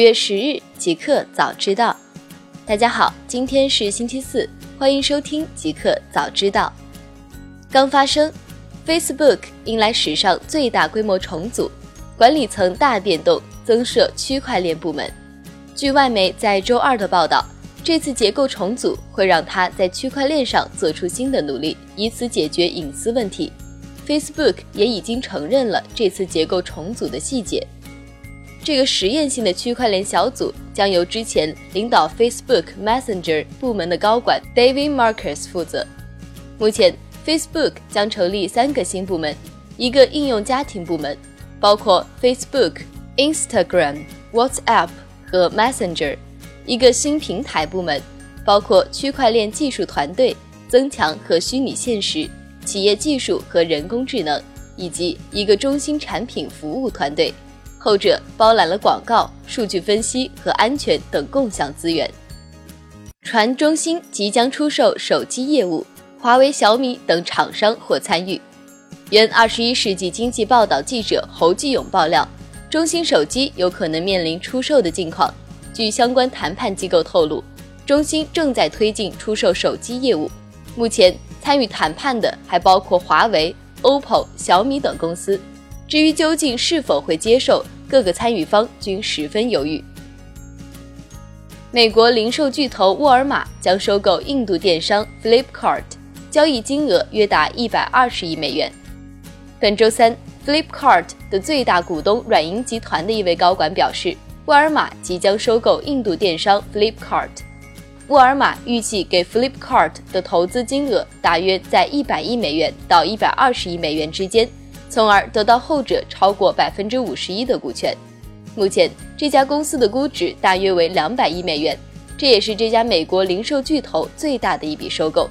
月十日，极客早知道。大家好，今天是星期四，欢迎收听极客早知道。刚发生，Facebook 迎来史上最大规模重组，管理层大变动，增设区块链部门。据外媒在周二的报道，这次结构重组会让他在区块链上做出新的努力，以此解决隐私问题。Facebook 也已经承认了这次结构重组的细节。这个实验性的区块链小组将由之前领导 Facebook Messenger 部门的高管 David Marcus 负责。目前，Facebook 将成立三个新部门：一个应用家庭部门，包括 Facebook、Instagram、WhatsApp 和 Messenger；一个新平台部门，包括区块链技术团队、增强和虚拟现实、企业技术和人工智能，以及一个中心产品服务团队。后者包揽了广告、数据分析和安全等共享资源。传中兴即将出售手机业务，华为、小米等厂商或参与。原二十一世纪经济报道记者侯继勇爆料，中兴手机有可能面临出售的境况。据相关谈判机构透露，中兴正在推进出售手机业务。目前参与谈判的还包括华为、OPPO、小米等公司。至于究竟是否会接受，各个参与方均十分犹豫。美国零售巨头沃尔玛将收购印度电商 Flipkart，交易金额约达一百二十亿美元。本周三，Flipkart 的最大股东软银集团的一位高管表示，沃尔玛即将收购印度电商 Flipkart。沃尔玛预计给 Flipkart 的投资金额大约在一百亿美元到一百二十亿美元之间。从而得到后者超过百分之五十一的股权。目前，这家公司的估值大约为两百亿美元，这也是这家美国零售巨头最大的一笔收购。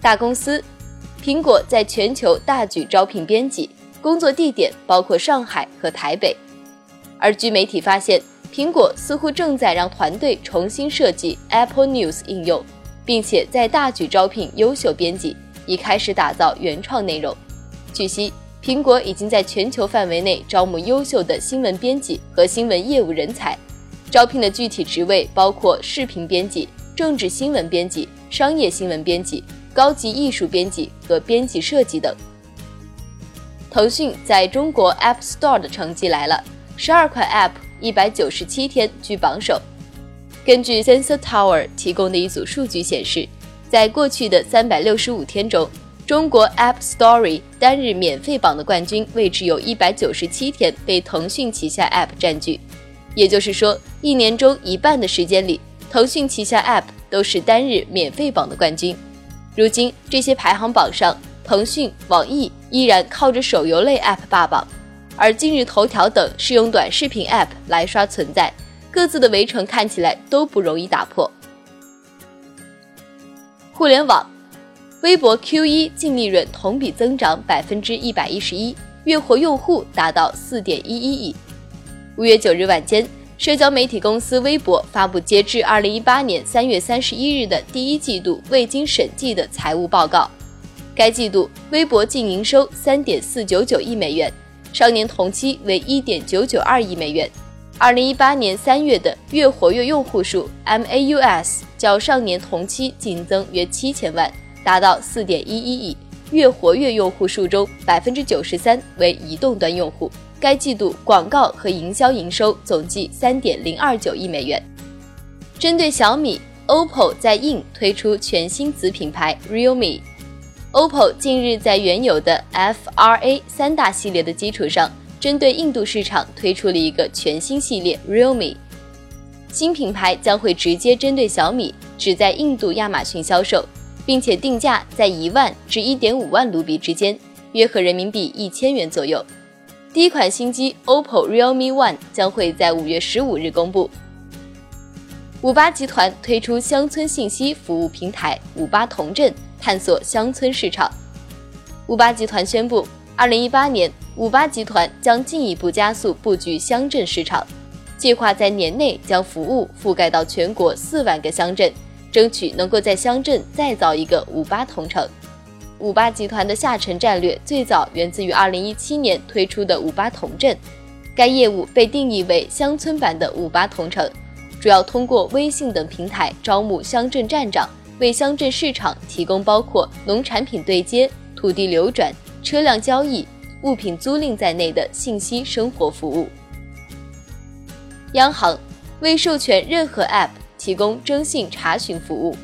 大公司，苹果在全球大举招聘编辑，工作地点包括上海和台北。而据媒体发现，苹果似乎正在让团队重新设计 Apple News 应用，并且在大举招聘优秀编辑，以开始打造原创内容。据悉，苹果已经在全球范围内招募优秀的新闻编辑和新闻业务人才，招聘的具体职位包括视频编辑、政治新闻编辑、商业新闻编辑、高级艺术编辑和编辑设计等。腾讯在中国 App Store 的成绩来了，十二款 App 一百九十七天居榜首。根据 Sensor Tower 提供的一组数据显示，在过去的三百六十五天中。中国 App Store 单日免费榜的冠军位置有一百九十七天被腾讯旗下 App 占据，也就是说，一年中一半的时间里，腾讯旗下 App 都是单日免费榜的冠军。如今，这些排行榜上，腾讯、网易依然靠着手游类 App 霸榜，而今日头条等是用短视频 App 来刷存在，各自的围城看起来都不容易打破。互联网。微博 Q1 净利润同比增长百分之一百一十一，月活用户达到四点一一亿。五月九日晚间，社交媒体公司微博发布截至二零一八年三月三十一日的第一季度未经审计的财务报告。该季度微博净营收三点四九九亿美元，上年同期为一点九九二亿美元。二零一八年三月的月活跃用户数 MAUs 较上年同期净增约七千万。达到四点一一亿，月活跃用户数中百分之九十三为移动端用户。该季度广告和营销营收总计三点零二九亿美元。针对小米，OPPO 在印推出全新子品牌 Realme。OPPO 近日在原有的 FRA 三大系列的基础上，针对印度市场推出了一个全新系列 Realme。新品牌将会直接针对小米，只在印度亚马逊销售。并且定价在一万至一点五万卢比之间，约合人民币一千元左右。第一款新机 OPPO Realme One 将会在五月十五日公布。五八集团推出乡村信息服务平台五八同镇，探索乡村市场。五八集团宣布，二零一八年五八集团将进一步加速布局乡镇市场，计划在年内将服务覆盖到全国四万个乡镇。争取能够在乡镇再造一个五八同城。五八集团的下沉战略最早源自于二零一七年推出的五八同镇，该业务被定义为乡村版的五八同城，主要通过微信等平台招募乡镇站长，为乡镇市场提供包括农产品对接、土地流转、车辆交易、物品租赁在内的信息生活服务。央行未授权任何 App 提供征信查询服务。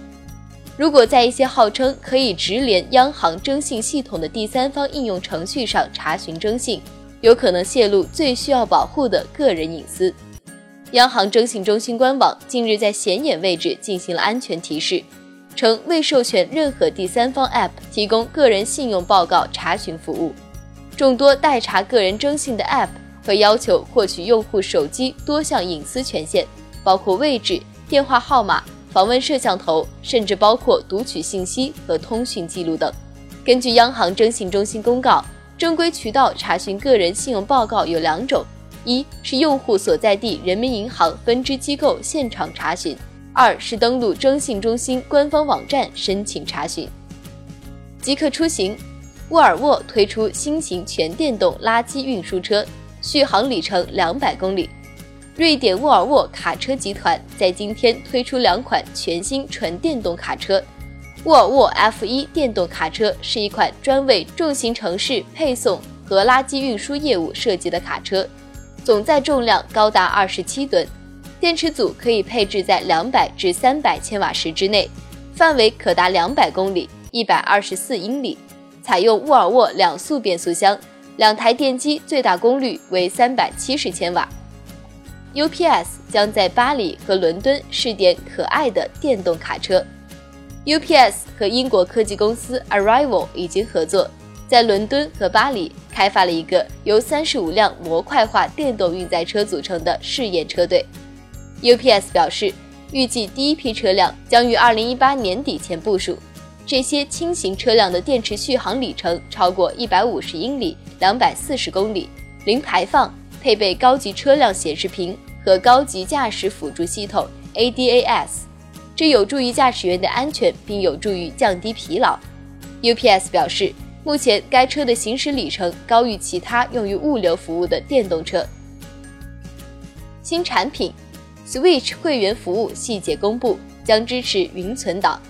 如果在一些号称可以直连央行征信系统的第三方应用程序上查询征信，有可能泄露最需要保护的个人隐私。央行征信中心官网近日在显眼位置进行了安全提示，称未授权任何第三方 App 提供个人信用报告查询服务。众多代查个人征信的 App 会要求获取用户手机多项隐私权限，包括位置、电话号码。访问摄像头，甚至包括读取信息和通讯记录等。根据央行征信中心公告，正规渠道查询个人信用报告有两种：一是用户所在地人民银行分支机构现场查询；二是登录征信中心官方网站申请查询。极客出行，沃尔沃推出新型全电动垃圾运输车，续航里程两百公里。瑞典沃尔沃卡车集团在今天推出两款全新纯电动卡车。沃尔沃 F1 电动卡车是一款专为重型城市配送和垃圾运输业务设计的卡车，总载重量高达二十七吨，电池组可以配置在两百至三百千瓦时之内，范围可达两百公里、一百二十四英里。采用沃尔沃两速变速箱，两台电机最大功率为三百七十千瓦。UPS 将在巴黎和伦敦试点可爱的电动卡车。UPS 和英国科技公司 Arrival 已经合作，在伦敦和巴黎开发了一个由三十五辆模块化电动运载车组成的试验车队。UPS 表示，预计第一批车辆将于二零一八年底前部署。这些轻型车辆的电池续航里程超过一百五十英里，两百四十公里，零排放。配备高级车辆显示屏和高级驾驶辅助系统 ADAS，这有助于驾驶员的安全，并有助于降低疲劳。UPS 表示，目前该车的行驶里程高于其他用于物流服务的电动车。新产品 Switch 会员服务细节公布，将支持云存档。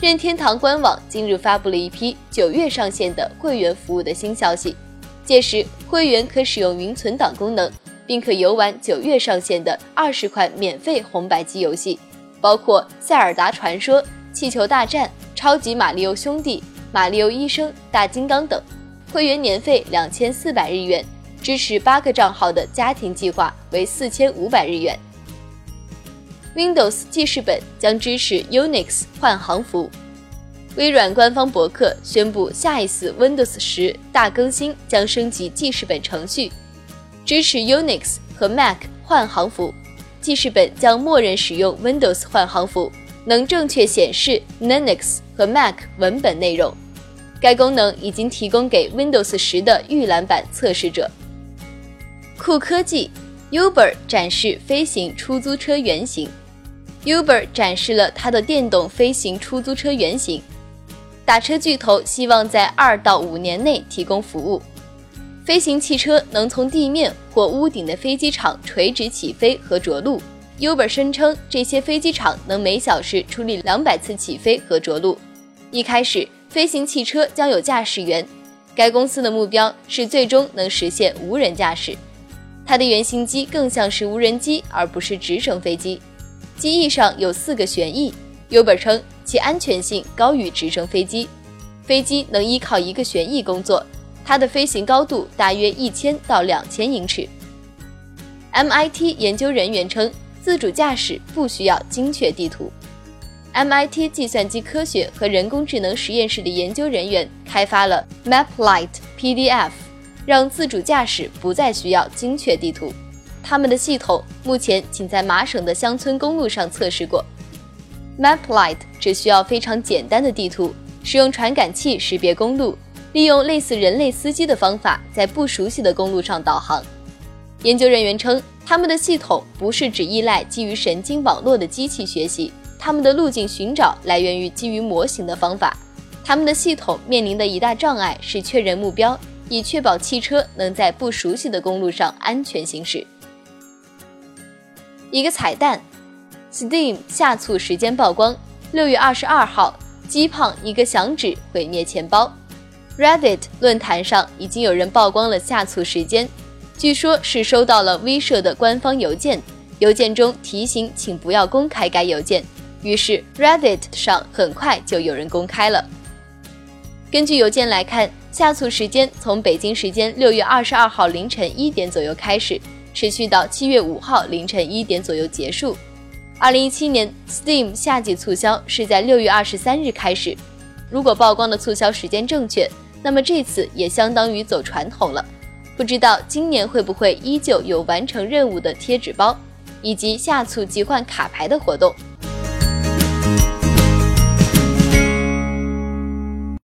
任天堂官网今日发布了一批九月上线的会员服务的新消息。届时，会员可使用云存档功能，并可游玩九月上线的二十款免费红白机游戏，包括《塞尔达传说》《气球大战》《超级马里奥兄弟》《马里奥医生》《大金刚》等。会员年费两千四百日元，支持八个账号的家庭计划为四千五百日元。Windows 记事本将支持 Unix 换行服。微软官方博客宣布，下一次 Windows 十大更新将升级记事本程序，支持 Unix 和 Mac 换行符。记事本将默认使用 Windows 换行符，能正确显示 Linux 和 Mac 文本内容。该功能已经提供给 Windows 十的预览版测试者。酷科技，Uber 展示飞行出租车原型。Uber 展示了它的电动飞行出租车原型。打车巨头希望在二到五年内提供服务。飞行汽车能从地面或屋顶的飞机场垂直起飞和着陆。Uber 声称，这些飞机场能每小时处理两百次起飞和着陆。一开始，飞行汽车将有驾驶员。该公司的目标是最终能实现无人驾驶。它的原型机更像是无人机，而不是直升飞机。机翼上有四个旋翼。Uber 称。其安全性高于直升飞机，飞机能依靠一个旋翼工作，它的飞行高度大约一千到两千英尺。MIT 研究人员称，自主驾驶不需要精确地图。MIT 计算机科学和人工智能实验室的研究人员开发了 MapLight PDF，让自主驾驶不再需要精确地图。他们的系统目前仅在麻省的乡村公路上测试过。MapLight 只需要非常简单的地图，使用传感器识别公路，利用类似人类司机的方法在不熟悉的公路上导航。研究人员称，他们的系统不是只依赖基于神经网络的机器学习，他们的路径寻找来源于基于模型的方法。他们的系统面临的一大障碍是确认目标，以确保汽车能在不熟悉的公路上安全行驶。一个彩蛋：Steam 下促时间曝光，六月二十二号，鸡胖一个响指毁灭钱包。Reddit 论坛上已经有人曝光了下促时间，据说是收到了 V 社的官方邮件，邮件中提醒请不要公开该邮件。于是 Reddit 上很快就有人公开了。根据邮件来看，下促时间从北京时间六月二十二号凌晨一点左右开始，持续到七月五号凌晨一点左右结束。二零一七年 Steam 夏季促销是在六月二十三日开始，如果曝光的促销时间正确。那么这次也相当于走传统了，不知道今年会不会依旧有完成任务的贴纸包，以及下促即换卡牌的活动。